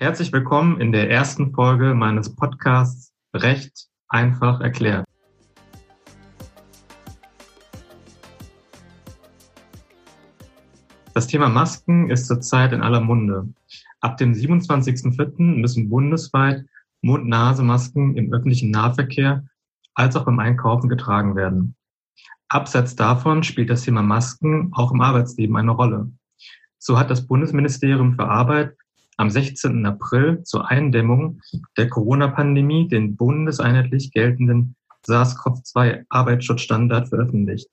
Herzlich willkommen in der ersten Folge meines Podcasts Recht einfach erklärt. Das Thema Masken ist zurzeit in aller Munde. Ab dem 27.04. müssen bundesweit Mund-Nase-Masken im öffentlichen Nahverkehr als auch beim Einkaufen getragen werden. Abseits davon spielt das Thema Masken auch im Arbeitsleben eine Rolle. So hat das Bundesministerium für Arbeit am 16. April zur Eindämmung der Corona-Pandemie den bundeseinheitlich geltenden SARS-CoV-2-Arbeitsschutzstandard veröffentlicht.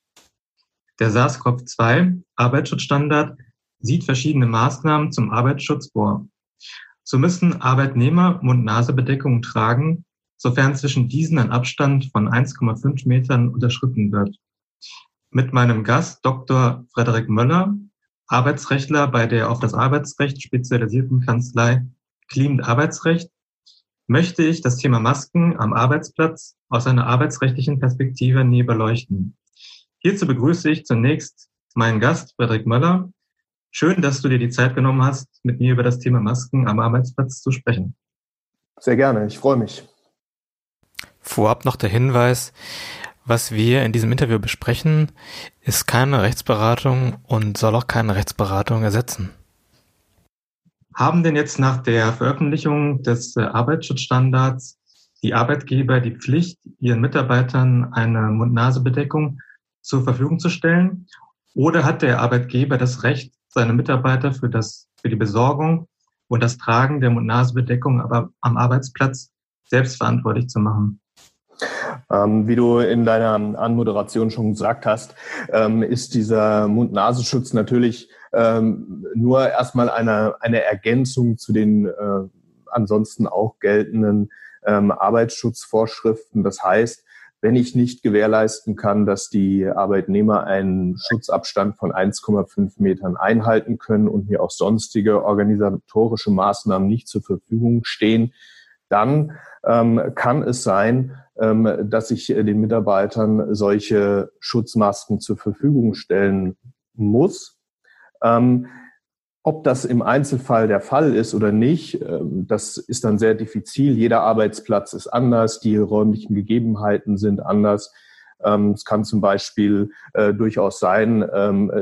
Der SARS-CoV-2-Arbeitsschutzstandard sieht verschiedene Maßnahmen zum Arbeitsschutz vor. So müssen Arbeitnehmer Mund-Nase-Bedeckungen tragen, sofern zwischen diesen ein Abstand von 1,5 Metern unterschritten wird. Mit meinem Gast Dr. Frederik Möller Arbeitsrechtler bei der auf das Arbeitsrecht spezialisierten Kanzlei Clean Arbeitsrecht, möchte ich das Thema Masken am Arbeitsplatz aus einer arbeitsrechtlichen Perspektive näher beleuchten. Hierzu begrüße ich zunächst meinen Gast, Frederik Möller. Schön, dass du dir die Zeit genommen hast, mit mir über das Thema Masken am Arbeitsplatz zu sprechen. Sehr gerne, ich freue mich. Vorab noch der Hinweis, was wir in diesem Interview besprechen, ist keine Rechtsberatung und soll auch keine Rechtsberatung ersetzen. Haben denn jetzt nach der Veröffentlichung des äh, Arbeitsschutzstandards die Arbeitgeber die Pflicht, ihren Mitarbeitern eine Mund-Nase-Bedeckung zur Verfügung zu stellen? Oder hat der Arbeitgeber das Recht, seine Mitarbeiter für, das, für die Besorgung und das Tragen der Mund-Nase-Bedeckung aber am Arbeitsplatz selbst verantwortlich zu machen? Ähm, wie du in deiner Anmoderation schon gesagt hast, ähm, ist dieser Mund-Nasenschutz natürlich ähm, nur erstmal eine, eine Ergänzung zu den äh, ansonsten auch geltenden ähm, Arbeitsschutzvorschriften. Das heißt, wenn ich nicht gewährleisten kann, dass die Arbeitnehmer einen Schutzabstand von 1,5 Metern einhalten können und mir auch sonstige organisatorische Maßnahmen nicht zur Verfügung stehen, dann kann es sein, ähm, dass ich äh, den Mitarbeitern solche Schutzmasken zur Verfügung stellen muss. Ähm, ob das im Einzelfall der Fall ist oder nicht, ähm, das ist dann sehr diffizil. Jeder Arbeitsplatz ist anders, die räumlichen Gegebenheiten sind anders. Es kann zum Beispiel äh, durchaus sein,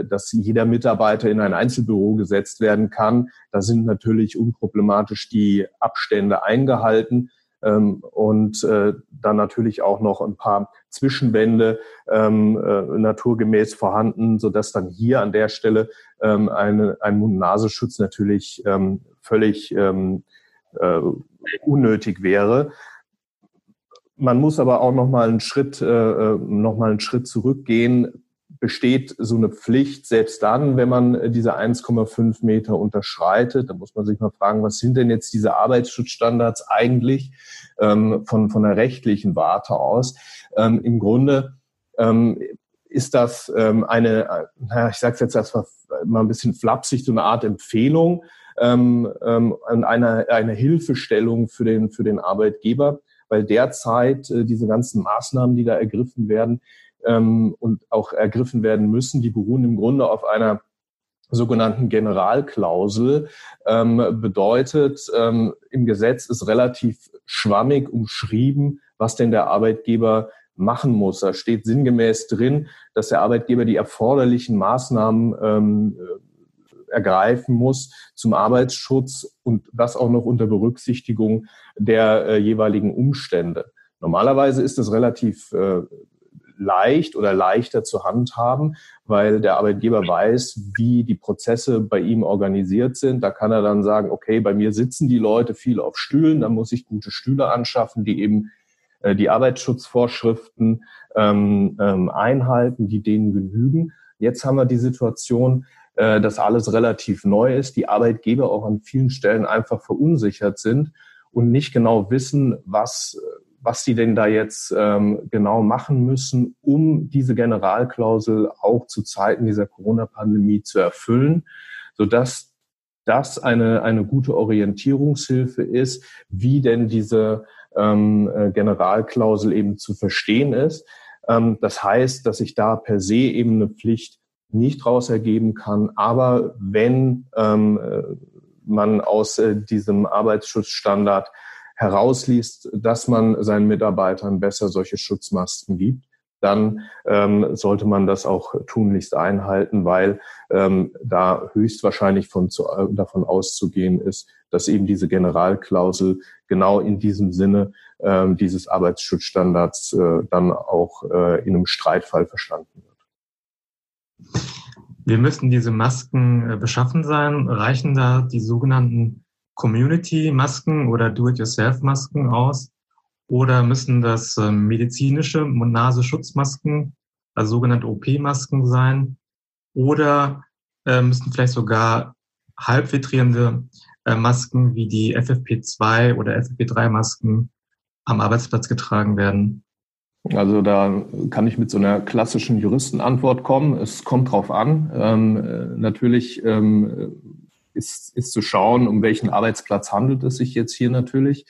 dass jeder Mitarbeiter in ein Einzelbüro gesetzt werden kann. Da sind natürlich unproblematisch die Abstände eingehalten ähm, und äh, dann natürlich auch noch ein paar Zwischenwände ähm, äh, naturgemäß vorhanden, so dass dann hier an der Stelle ähm, eine, ein Mund-Nasenschutz natürlich ähm, völlig ähm, äh, unnötig wäre. Man muss aber auch noch mal einen Schritt, äh noch mal einen Schritt zurückgehen besteht so eine Pflicht, selbst dann, wenn man äh, diese 1,5 Meter unterschreitet. Da muss man sich mal fragen, was sind denn jetzt diese Arbeitsschutzstandards eigentlich ähm, von, von der rechtlichen Warte aus? Ähm, Im Grunde ähm, ist das ähm, eine, naja, ich sage es jetzt erstmal mal ein bisschen flapsig, so eine Art Empfehlung ähm, ähm, eine, eine Hilfestellung für den, für den Arbeitgeber, weil derzeit äh, diese ganzen Maßnahmen, die da ergriffen werden, ähm, und auch ergriffen werden müssen, die beruhen im Grunde auf einer sogenannten Generalklausel. Ähm, bedeutet, ähm, im Gesetz ist relativ schwammig umschrieben, was denn der Arbeitgeber machen muss. Da steht sinngemäß drin, dass der Arbeitgeber die erforderlichen Maßnahmen ähm, ergreifen muss zum Arbeitsschutz und das auch noch unter Berücksichtigung der äh, jeweiligen Umstände. Normalerweise ist es relativ äh, leicht oder leichter zu handhaben, weil der Arbeitgeber weiß, wie die Prozesse bei ihm organisiert sind. Da kann er dann sagen, okay, bei mir sitzen die Leute viel auf Stühlen, dann muss ich gute Stühle anschaffen, die eben äh, die Arbeitsschutzvorschriften ähm, ähm, einhalten, die denen genügen. Jetzt haben wir die Situation, äh, dass alles relativ neu ist, die Arbeitgeber auch an vielen Stellen einfach verunsichert sind und nicht genau wissen, was was sie denn da jetzt ähm, genau machen müssen, um diese Generalklausel auch zu Zeiten dieser Corona-Pandemie zu erfüllen, sodass das eine, eine gute Orientierungshilfe ist, wie denn diese ähm, äh, Generalklausel eben zu verstehen ist. Ähm, das heißt, dass ich da per se eben eine Pflicht nicht raus ergeben kann, aber wenn ähm, äh, man aus äh, diesem Arbeitsschutzstandard herausliest, dass man seinen Mitarbeitern besser solche Schutzmasken gibt, dann ähm, sollte man das auch tunlichst einhalten, weil ähm, da höchstwahrscheinlich von zu, äh, davon auszugehen ist, dass eben diese Generalklausel genau in diesem Sinne ähm, dieses Arbeitsschutzstandards äh, dann auch äh, in einem Streitfall verstanden wird. Wir müssten diese Masken äh, beschaffen sein. Reichen da die sogenannten Community-Masken oder Do-it-yourself-Masken aus? Oder müssen das ähm, medizinische Mund-Nase-Schutzmasken, also sogenannte OP-Masken sein? Oder äh, müssten vielleicht sogar halbfiltrierende äh, Masken wie die FFP2 oder FFP3-Masken am Arbeitsplatz getragen werden? Also da kann ich mit so einer klassischen Juristenantwort kommen. Es kommt drauf an. Ähm, äh, natürlich ähm, ist, ist zu schauen, um welchen Arbeitsplatz handelt es sich jetzt hier natürlich.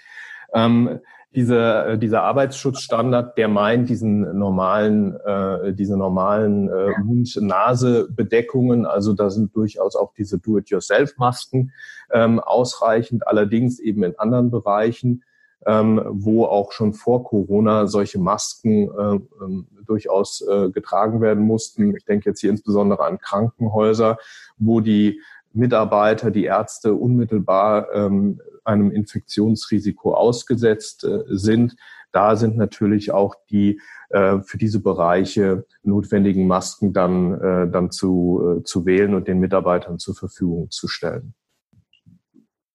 Ähm, diese, äh, dieser Arbeitsschutzstandard, der meint diesen normalen, äh, diese normalen äh, Mund-Nase-Bedeckungen. Also da sind durchaus auch diese Do-it-yourself-Masken ähm, ausreichend, allerdings eben in anderen Bereichen, ähm, wo auch schon vor Corona solche Masken äh, ähm, durchaus äh, getragen werden mussten. Ich denke jetzt hier insbesondere an Krankenhäuser, wo die Mitarbeiter, die Ärzte unmittelbar ähm, einem Infektionsrisiko ausgesetzt äh, sind. Da sind natürlich auch die äh, für diese Bereiche notwendigen Masken dann, äh, dann zu, äh, zu wählen und den Mitarbeitern zur Verfügung zu stellen.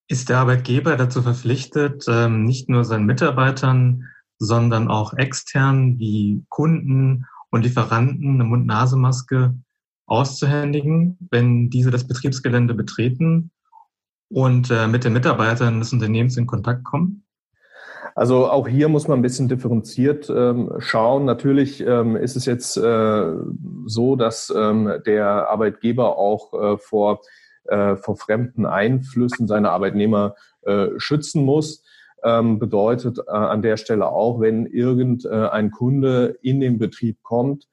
Ist der Arbeitgeber dazu verpflichtet, ähm, nicht nur seinen Mitarbeitern, sondern auch extern wie Kunden und Lieferanten eine Mund-Nase-Maske auszuhändigen, wenn diese das Betriebsgelände betreten und äh, mit den Mitarbeitern des Unternehmens in Kontakt kommen? Also auch hier muss man ein bisschen differenziert ähm, schauen. Natürlich ähm, ist es jetzt äh, so, dass ähm, der Arbeitgeber auch äh, vor, äh, vor fremden Einflüssen seine Arbeitnehmer äh, schützen muss. Ähm, bedeutet äh, an der Stelle auch, wenn irgendein äh, Kunde in den Betrieb kommt,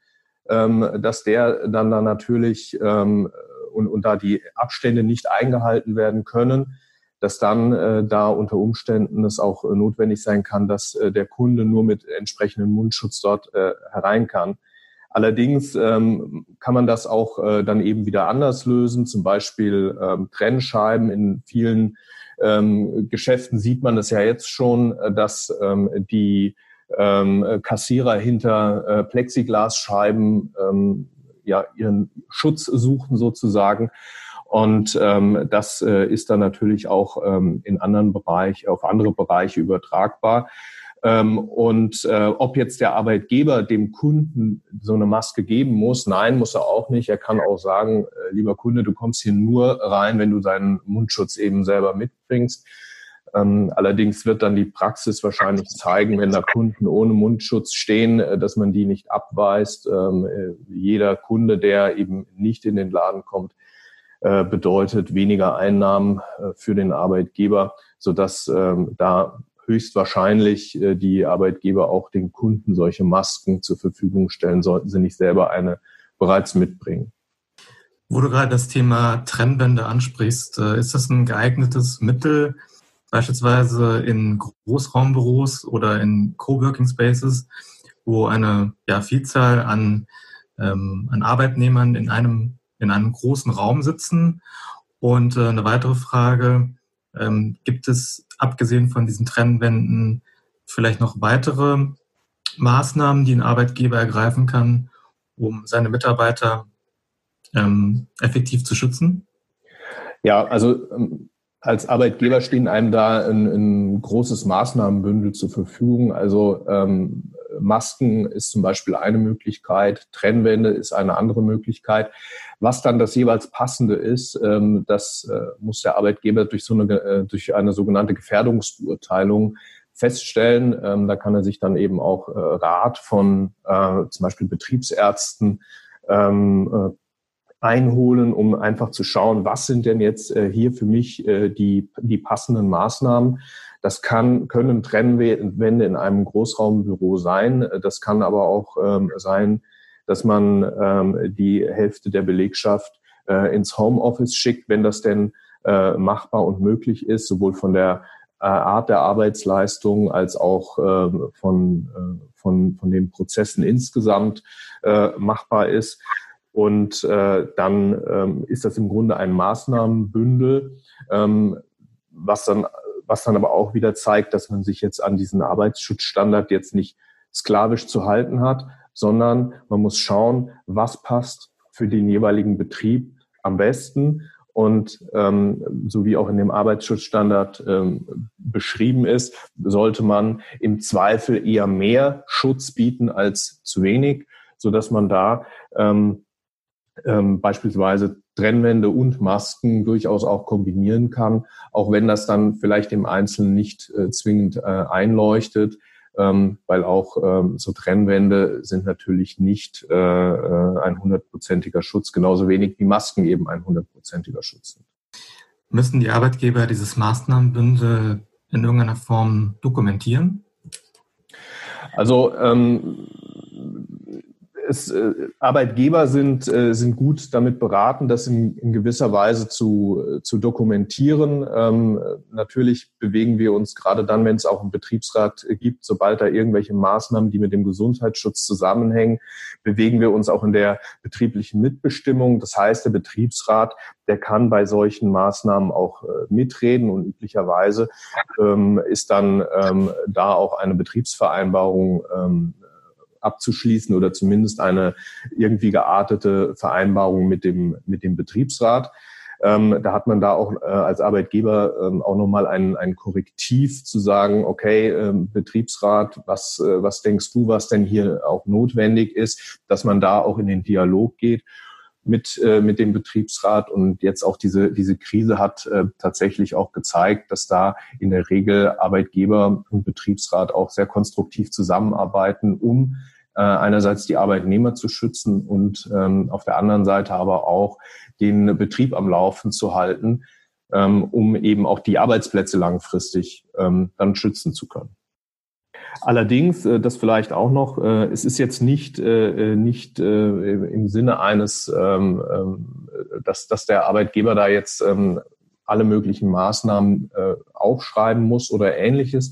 dass der dann, dann natürlich ähm, und, und da die Abstände nicht eingehalten werden können, dass dann äh, da unter Umständen es auch äh, notwendig sein kann, dass äh, der Kunde nur mit entsprechendem Mundschutz dort äh, herein kann. Allerdings ähm, kann man das auch äh, dann eben wieder anders lösen, zum Beispiel ähm, Trennscheiben. In vielen ähm, Geschäften sieht man das ja jetzt schon, äh, dass ähm, die ähm, Kassierer hinter äh, Plexiglasscheiben ähm, ja ihren Schutz suchen sozusagen. Und ähm, das äh, ist dann natürlich auch ähm, in anderen Bereichen, auf andere Bereiche übertragbar. Ähm, und äh, ob jetzt der Arbeitgeber dem Kunden so eine Maske geben muss, nein, muss er auch nicht. Er kann auch sagen, äh, lieber Kunde, du kommst hier nur rein, wenn du seinen Mundschutz eben selber mitbringst. Ähm, allerdings wird dann die Praxis wahrscheinlich zeigen, wenn da Kunden ohne Mundschutz stehen, äh, dass man die nicht abweist. Ähm, äh, jeder Kunde, der eben nicht in den Laden kommt, äh, bedeutet weniger Einnahmen für den Arbeitgeber, sodass ähm, da höchstwahrscheinlich die Arbeitgeber auch den Kunden solche Masken zur Verfügung stellen, sollten sie nicht selber eine bereits mitbringen. Wo du gerade das Thema Trennwände ansprichst, ist das ein geeignetes Mittel, beispielsweise in Großraumbüros oder in Coworking Spaces, wo eine ja, Vielzahl an, ähm, an Arbeitnehmern in einem, in einem großen Raum sitzen. Und äh, eine weitere Frage, ähm, gibt es abgesehen von diesen Trennwänden vielleicht noch weitere Maßnahmen, die ein Arbeitgeber ergreifen kann, um seine Mitarbeiter ähm, effektiv zu schützen? Ja, also ähm, als Arbeitgeber stehen einem da ein, ein großes Maßnahmenbündel zur Verfügung. Also ähm, Masken ist zum Beispiel eine Möglichkeit, Trennwände ist eine andere Möglichkeit. Was dann das jeweils passende ist, ähm, das äh, muss der Arbeitgeber durch so eine, äh, durch eine sogenannte Gefährdungsbeurteilung feststellen. Ähm, da kann er sich dann eben auch äh, Rat von äh, zum Beispiel Betriebsärzten ähm, äh, einholen, um einfach zu schauen, was sind denn jetzt äh, hier für mich äh, die, die passenden Maßnahmen. Das kann, können Trennwände in einem Großraumbüro sein. Das kann aber auch ähm, sein, dass man ähm, die Hälfte der Belegschaft äh, ins Homeoffice schickt, wenn das denn äh, machbar und möglich ist, sowohl von der äh, Art der Arbeitsleistung als auch äh, von, äh, von, von den Prozessen insgesamt äh, machbar ist. Und äh, dann ähm, ist das im Grunde ein Maßnahmenbündel, ähm, was dann was dann aber auch wieder zeigt, dass man sich jetzt an diesen Arbeitsschutzstandard jetzt nicht sklavisch zu halten hat, sondern man muss schauen, was passt für den jeweiligen Betrieb am besten. Und ähm, so wie auch in dem Arbeitsschutzstandard ähm, beschrieben ist, sollte man im Zweifel eher mehr Schutz bieten als zu wenig, so dass man da ähm, ähm, beispielsweise Trennwände und Masken durchaus auch kombinieren kann, auch wenn das dann vielleicht im Einzelnen nicht äh, zwingend äh, einleuchtet ähm, weil auch ähm, so Trennwände sind natürlich nicht äh, äh, ein hundertprozentiger Schutz, genauso wenig wie Masken eben ein hundertprozentiger Schutz sind. Müssen die Arbeitgeber dieses Maßnahmenbündel in irgendeiner Form dokumentieren? Also ähm, es, äh, Arbeitgeber sind, äh, sind gut damit beraten, das in, in gewisser Weise zu, äh, zu dokumentieren. Ähm, natürlich bewegen wir uns gerade dann, wenn es auch einen Betriebsrat gibt, sobald da irgendwelche Maßnahmen, die mit dem Gesundheitsschutz zusammenhängen, bewegen wir uns auch in der betrieblichen Mitbestimmung. Das heißt, der Betriebsrat, der kann bei solchen Maßnahmen auch äh, mitreden und üblicherweise ähm, ist dann ähm, da auch eine Betriebsvereinbarung ähm, abzuschließen oder zumindest eine irgendwie geartete Vereinbarung mit dem, mit dem Betriebsrat. Ähm, da hat man da auch äh, als Arbeitgeber ähm, auch nochmal ein, ein Korrektiv zu sagen, okay, ähm, Betriebsrat, was, äh, was denkst du, was denn hier auch notwendig ist, dass man da auch in den Dialog geht mit, äh, mit dem Betriebsrat. Und jetzt auch diese, diese Krise hat äh, tatsächlich auch gezeigt, dass da in der Regel Arbeitgeber und Betriebsrat auch sehr konstruktiv zusammenarbeiten, um äh, einerseits die Arbeitnehmer zu schützen und ähm, auf der anderen Seite aber auch den Betrieb am Laufen zu halten, ähm, um eben auch die Arbeitsplätze langfristig ähm, dann schützen zu können. Allerdings, äh, das vielleicht auch noch, äh, es ist jetzt nicht, äh, nicht im Sinne eines, ähm, äh, dass, dass der Arbeitgeber da jetzt ähm, alle möglichen Maßnahmen aufschreiben muss oder ähnliches.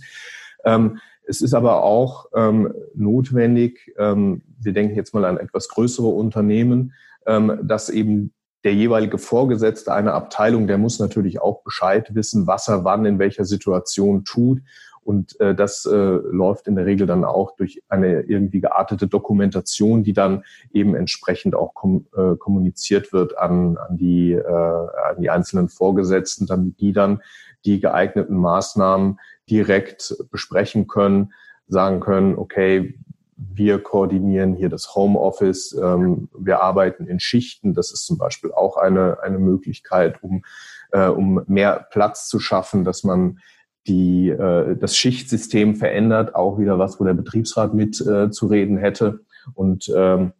Es ist aber auch ähm, notwendig, ähm, wir denken jetzt mal an etwas größere Unternehmen, ähm, dass eben der jeweilige Vorgesetzte einer Abteilung, der muss natürlich auch Bescheid wissen, was er wann in welcher Situation tut. Und äh, das äh, läuft in der Regel dann auch durch eine irgendwie geartete Dokumentation, die dann eben entsprechend auch kom äh, kommuniziert wird an, an, die, äh, an die einzelnen Vorgesetzten, damit die dann die geeigneten Maßnahmen direkt besprechen können, sagen können, okay, wir koordinieren hier das Homeoffice, ähm, wir arbeiten in Schichten. Das ist zum Beispiel auch eine, eine Möglichkeit, um, äh, um mehr Platz zu schaffen, dass man die, äh, das Schichtsystem verändert, auch wieder was, wo der Betriebsrat mit äh, zu reden hätte. Und ähm,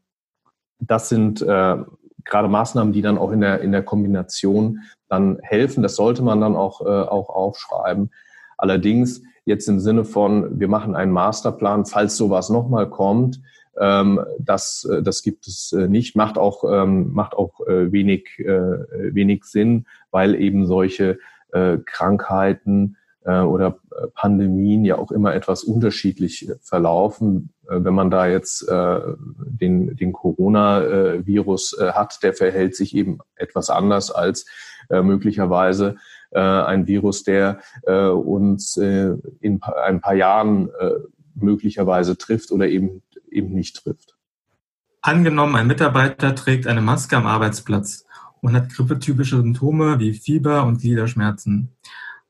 das sind äh, gerade Maßnahmen, die dann auch in der, in der Kombination dann helfen. Das sollte man dann auch, äh, auch aufschreiben. Allerdings jetzt im Sinne von, wir machen einen Masterplan, falls sowas nochmal kommt, ähm, das, äh, das gibt es äh, nicht, macht auch, ähm, macht auch äh, wenig, äh, wenig Sinn, weil eben solche äh, Krankheiten äh, oder Pandemien ja auch immer etwas unterschiedlich verlaufen. Äh, wenn man da jetzt äh, den, den Coronavirus äh, hat, der verhält sich eben etwas anders als äh, möglicherweise äh, ein Virus, der äh, uns äh, in ein paar Jahren äh, möglicherweise trifft oder eben, eben nicht trifft. Angenommen, ein Mitarbeiter trägt eine Maske am Arbeitsplatz und hat grippetypische Symptome wie Fieber und Gliederschmerzen.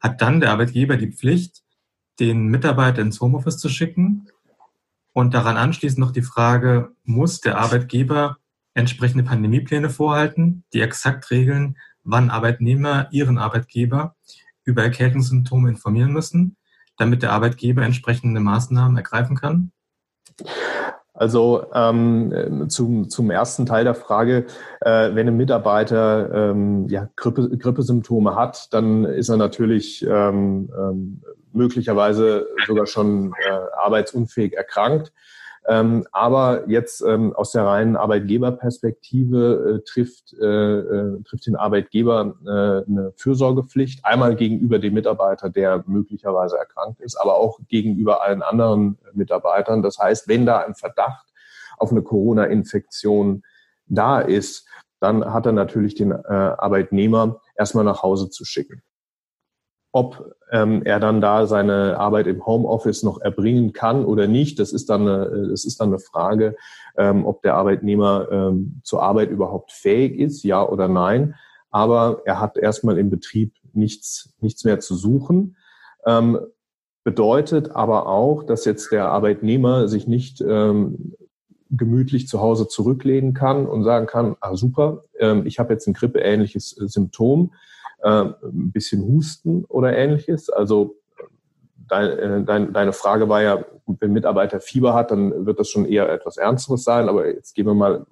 Hat dann der Arbeitgeber die Pflicht, den Mitarbeiter ins Homeoffice zu schicken? Und daran anschließend noch die Frage, muss der Arbeitgeber entsprechende Pandemiepläne vorhalten, die exakt regeln, wann Arbeitnehmer ihren Arbeitgeber über Erkältungssymptome informieren müssen, damit der Arbeitgeber entsprechende Maßnahmen ergreifen kann? Also ähm, zum, zum ersten Teil der Frage, äh, wenn ein Mitarbeiter ähm, ja, Grippe, Grippesymptome hat, dann ist er natürlich ähm, ähm, möglicherweise sogar schon äh, arbeitsunfähig erkrankt. Ähm, aber jetzt ähm, aus der reinen Arbeitgeberperspektive äh, trifft, äh, äh, trifft den Arbeitgeber äh, eine Fürsorgepflicht, einmal gegenüber dem Mitarbeiter, der möglicherweise erkrankt ist, aber auch gegenüber allen anderen Mitarbeitern. Das heißt, wenn da ein Verdacht auf eine Corona-Infektion da ist, dann hat er natürlich den äh, Arbeitnehmer erstmal nach Hause zu schicken. Ob ähm, er dann da seine Arbeit im Homeoffice noch erbringen kann oder nicht, das ist dann eine, das ist dann eine Frage, ähm, ob der Arbeitnehmer ähm, zur Arbeit überhaupt fähig ist, ja oder nein. Aber er hat erstmal im Betrieb nichts, nichts mehr zu suchen. Ähm, bedeutet aber auch, dass jetzt der Arbeitnehmer sich nicht ähm, gemütlich zu Hause zurücklehnen kann und sagen kann, ah super, ähm, ich habe jetzt ein grippeähnliches äh, Symptom, äh, ein bisschen Husten oder ähnliches. Also dein, äh, dein, deine Frage war ja, wenn ein Mitarbeiter Fieber hat, dann wird das schon eher etwas Ernsteres sein, aber jetzt gehen wir mal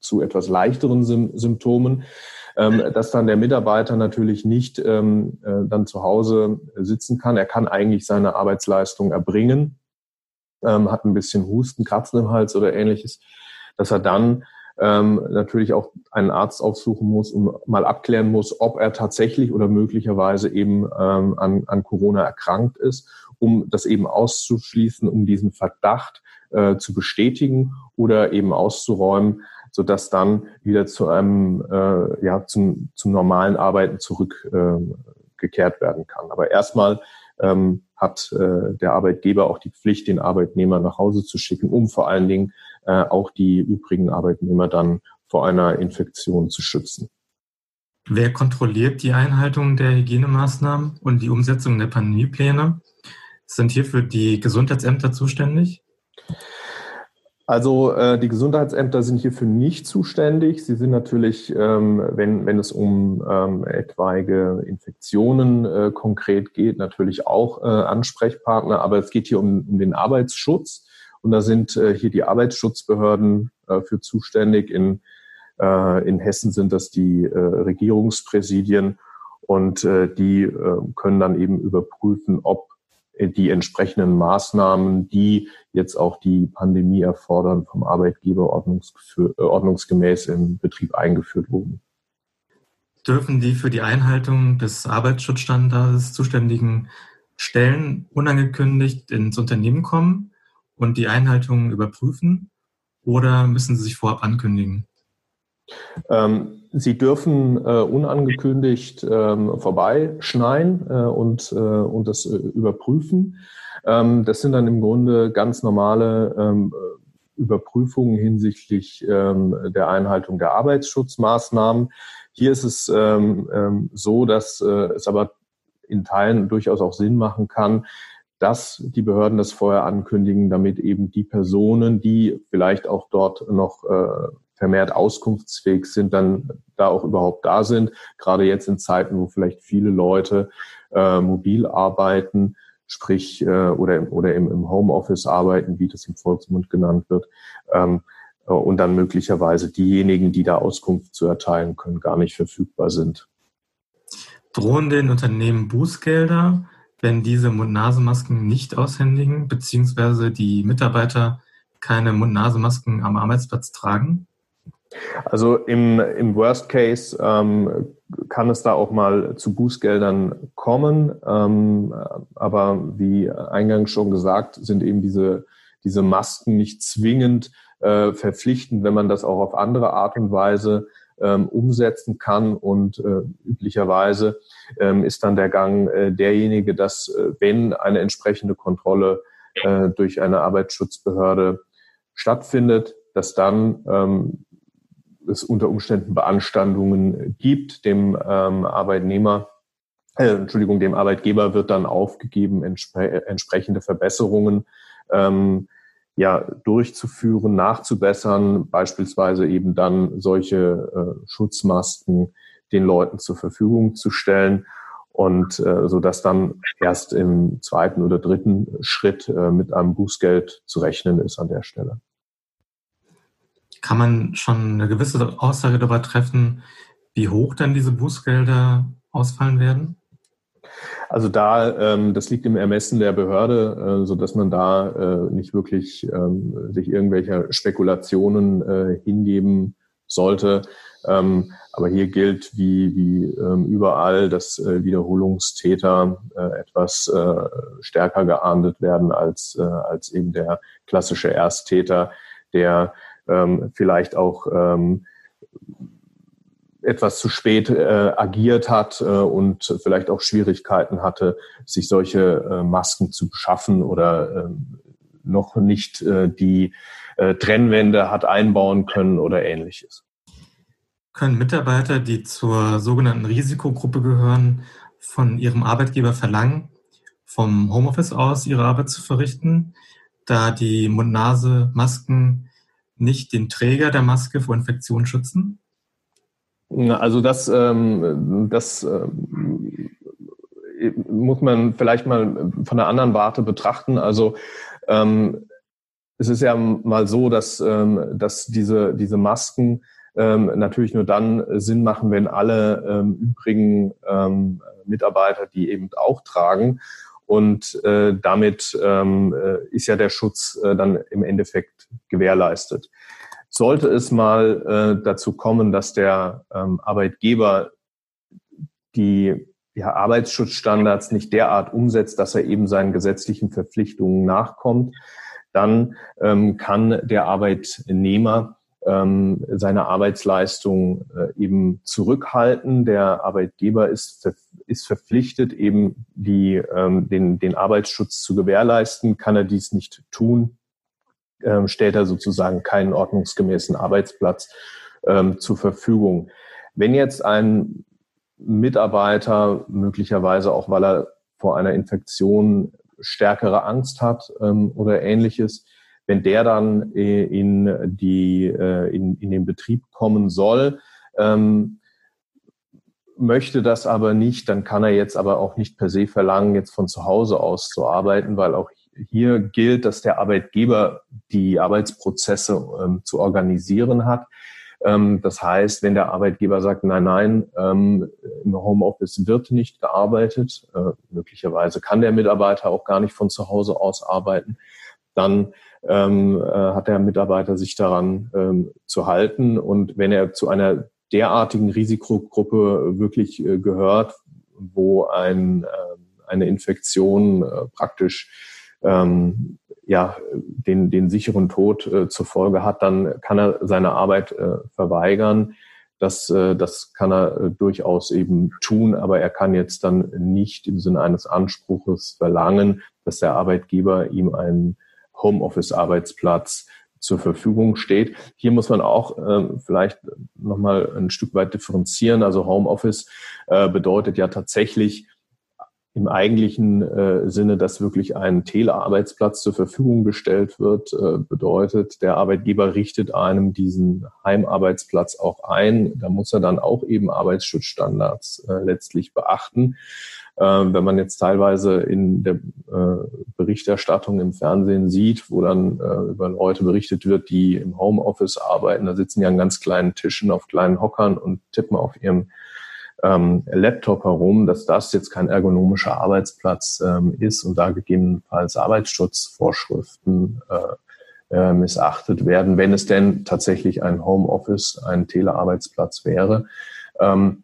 zu etwas leichteren Symptomen, ähm, dass dann der Mitarbeiter natürlich nicht ähm, dann zu Hause sitzen kann. Er kann eigentlich seine Arbeitsleistung erbringen, ähm, hat ein bisschen Husten, Kratzen im Hals oder ähnliches, dass er dann ähm, natürlich auch einen Arzt aufsuchen muss und mal abklären muss, ob er tatsächlich oder möglicherweise eben ähm, an, an Corona erkrankt ist, um das eben auszuschließen, um diesen Verdacht äh, zu bestätigen oder eben auszuräumen, so dass dann wieder zu einem äh, ja zum, zum normalen Arbeiten zurückgekehrt äh, werden kann. Aber erstmal ähm, hat äh, der Arbeitgeber auch die Pflicht, den Arbeitnehmer nach Hause zu schicken, um vor allen Dingen äh, auch die übrigen Arbeitnehmer dann vor einer Infektion zu schützen. Wer kontrolliert die Einhaltung der Hygienemaßnahmen und die Umsetzung der Pandemiepläne? Sind hierfür die Gesundheitsämter zuständig? Also äh, die Gesundheitsämter sind hierfür nicht zuständig. Sie sind natürlich, ähm, wenn, wenn es um ähm, etwaige Infektionen äh, konkret geht, natürlich auch äh, Ansprechpartner. Aber es geht hier um, um den Arbeitsschutz. Und da sind äh, hier die Arbeitsschutzbehörden äh, für zuständig. In, äh, in Hessen sind das die äh, Regierungspräsidien und äh, die äh, können dann eben überprüfen, ob die entsprechenden Maßnahmen, die jetzt auch die Pandemie erfordern, vom Arbeitgeber ordnungsgemäß im Betrieb eingeführt wurden. Dürfen die für die Einhaltung des Arbeitsschutzstandards zuständigen Stellen unangekündigt ins Unternehmen kommen? Und die Einhaltung überprüfen oder müssen Sie sich vorab ankündigen? Ähm, Sie dürfen äh, unangekündigt ähm, vorbeischneien äh, und, äh, und das äh, überprüfen. Ähm, das sind dann im Grunde ganz normale ähm, Überprüfungen hinsichtlich ähm, der Einhaltung der Arbeitsschutzmaßnahmen. Hier ist es ähm, so, dass äh, es aber in Teilen durchaus auch Sinn machen kann, dass die Behörden das vorher ankündigen, damit eben die Personen, die vielleicht auch dort noch äh, vermehrt auskunftsfähig sind, dann da auch überhaupt da sind. Gerade jetzt in Zeiten, wo vielleicht viele Leute äh, mobil arbeiten, sprich äh, oder, oder im, im Homeoffice arbeiten, wie das im Volksmund genannt wird. Ähm, äh, und dann möglicherweise diejenigen, die da Auskunft zu erteilen können, gar nicht verfügbar sind. Drohen den Unternehmen Bußgelder, wenn diese Mund-Nasen-Masken nicht aushändigen, beziehungsweise die Mitarbeiter keine Mund-Nasen-Masken am Arbeitsplatz tragen? Also im, im Worst Case ähm, kann es da auch mal zu Bußgeldern kommen. Ähm, aber wie eingangs schon gesagt, sind eben diese, diese Masken nicht zwingend äh, verpflichtend, wenn man das auch auf andere Art und Weise ähm, umsetzen kann. Und äh, üblicherweise ähm, ist dann der Gang äh, derjenige, dass äh, wenn eine entsprechende Kontrolle äh, durch eine Arbeitsschutzbehörde stattfindet, dass dann ähm, es unter Umständen Beanstandungen gibt, dem ähm, Arbeitnehmer, äh, Entschuldigung, dem Arbeitgeber wird dann aufgegeben, entspre entsprechende Verbesserungen ähm, ja, durchzuführen, nachzubessern, beispielsweise eben dann solche äh, Schutzmasken den Leuten zur Verfügung zu stellen und äh, so dass dann erst im zweiten oder dritten Schritt äh, mit einem Bußgeld zu rechnen ist an der Stelle. Kann man schon eine gewisse Aussage darüber treffen, wie hoch dann diese Bußgelder ausfallen werden? Also da, ähm, das liegt im Ermessen der Behörde, äh, so dass man da äh, nicht wirklich ähm, sich irgendwelcher Spekulationen äh, hingeben sollte. Ähm, aber hier gilt wie, wie ähm, überall, dass äh, Wiederholungstäter äh, etwas äh, stärker geahndet werden als, äh, als eben der klassische Ersttäter, der ähm, vielleicht auch ähm, etwas zu spät äh, agiert hat äh, und vielleicht auch Schwierigkeiten hatte, sich solche äh, Masken zu beschaffen oder äh, noch nicht äh, die äh, Trennwände hat einbauen können oder ähnliches. Können Mitarbeiter, die zur sogenannten Risikogruppe gehören, von ihrem Arbeitgeber verlangen, vom Homeoffice aus ihre Arbeit zu verrichten, da die Mund-Nase-Masken nicht den Träger der Maske vor Infektionen schützen? Also das, ähm, das ähm, muss man vielleicht mal von einer anderen Warte betrachten. Also ähm, es ist ja mal so, dass, ähm, dass diese, diese Masken ähm, natürlich nur dann Sinn machen, wenn alle ähm, übrigen ähm, Mitarbeiter die eben auch tragen. Und äh, damit ähm, äh, ist ja der Schutz äh, dann im Endeffekt gewährleistet. Sollte es mal äh, dazu kommen, dass der ähm, Arbeitgeber die ja, Arbeitsschutzstandards nicht derart umsetzt, dass er eben seinen gesetzlichen Verpflichtungen nachkommt, dann ähm, kann der Arbeitnehmer ähm, seine Arbeitsleistung äh, eben zurückhalten. Der Arbeitgeber ist, ist verpflichtet, eben die, ähm, den, den Arbeitsschutz zu gewährleisten. Kann er dies nicht tun, ähm, stellt er sozusagen keinen ordnungsgemäßen Arbeitsplatz ähm, zur Verfügung. Wenn jetzt ein Mitarbeiter möglicherweise auch, weil er vor einer Infektion stärkere Angst hat ähm, oder ähnliches, wenn der dann äh, in, die, äh, in, in den Betrieb kommen soll, ähm, möchte das aber nicht, dann kann er jetzt aber auch nicht per se verlangen, jetzt von zu Hause aus zu arbeiten, weil auch hier gilt, dass der Arbeitgeber die Arbeitsprozesse ähm, zu organisieren hat. Ähm, das heißt, wenn der Arbeitgeber sagt, nein, nein, ähm, im Homeoffice wird nicht gearbeitet, äh, möglicherweise kann der Mitarbeiter auch gar nicht von zu Hause aus arbeiten, dann ähm, äh, hat der Mitarbeiter sich daran ähm, zu halten. Und wenn er zu einer derartigen Risikogruppe wirklich äh, gehört, wo ein, äh, eine Infektion äh, praktisch ähm, ja, den, den sicheren Tod äh, zur Folge hat, dann kann er seine Arbeit äh, verweigern. Das, äh, das kann er äh, durchaus eben tun, aber er kann jetzt dann nicht im Sinne eines Anspruches verlangen, dass der Arbeitgeber ihm einen Homeoffice-Arbeitsplatz zur Verfügung steht. Hier muss man auch äh, vielleicht nochmal ein Stück weit differenzieren. Also Homeoffice äh, bedeutet ja tatsächlich im eigentlichen äh, Sinne, dass wirklich ein Telearbeitsplatz zur Verfügung gestellt wird, äh, bedeutet, der Arbeitgeber richtet einem diesen Heimarbeitsplatz auch ein. Da muss er dann auch eben Arbeitsschutzstandards äh, letztlich beachten. Ähm, wenn man jetzt teilweise in der äh, Berichterstattung im Fernsehen sieht, wo dann äh, über Leute berichtet wird, die im Homeoffice arbeiten, da sitzen ja an ganz kleinen Tischen auf kleinen Hockern und tippen auf ihrem ähm, Laptop herum, dass das jetzt kein ergonomischer Arbeitsplatz ähm, ist und da gegebenenfalls Arbeitsschutzvorschriften äh, äh, missachtet werden, wenn es denn tatsächlich ein Homeoffice, ein Telearbeitsplatz wäre. Ähm,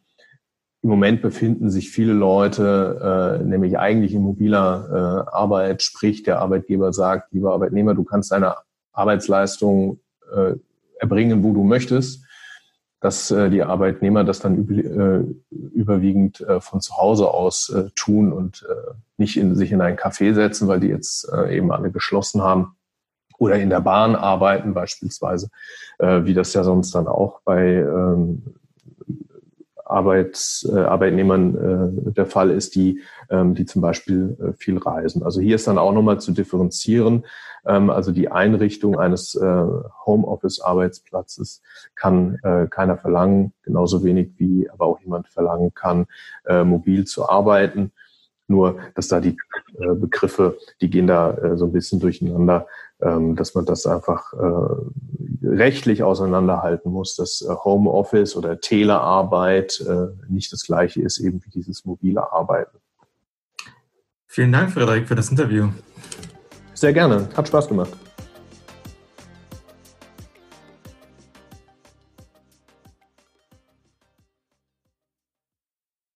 Im Moment befinden sich viele Leute, äh, nämlich eigentlich in mobiler äh, Arbeit, sprich der Arbeitgeber sagt, lieber Arbeitnehmer, du kannst deine Arbeitsleistung äh, erbringen, wo du möchtest dass äh, die Arbeitnehmer das dann üb äh, überwiegend äh, von zu Hause aus äh, tun und äh, nicht in, sich in ein Café setzen, weil die jetzt äh, eben alle geschlossen haben oder in der Bahn arbeiten beispielsweise, äh, wie das ja sonst dann auch bei ähm, Arbeits, äh, Arbeitnehmern äh, der Fall ist, die, ähm, die zum Beispiel äh, viel reisen. Also hier ist dann auch nochmal zu differenzieren. Ähm, also die Einrichtung eines äh, Homeoffice-Arbeitsplatzes kann äh, keiner verlangen, genauso wenig wie aber auch jemand verlangen kann, äh, mobil zu arbeiten. Nur, dass da die äh, Begriffe, die gehen da äh, so ein bisschen durcheinander, ähm, dass man das einfach äh, rechtlich auseinanderhalten muss, dass äh, Homeoffice oder Telearbeit äh, nicht das gleiche ist eben wie dieses mobile Arbeiten. Vielen Dank, Frederik, für das Interview. Sehr gerne. Hat Spaß gemacht.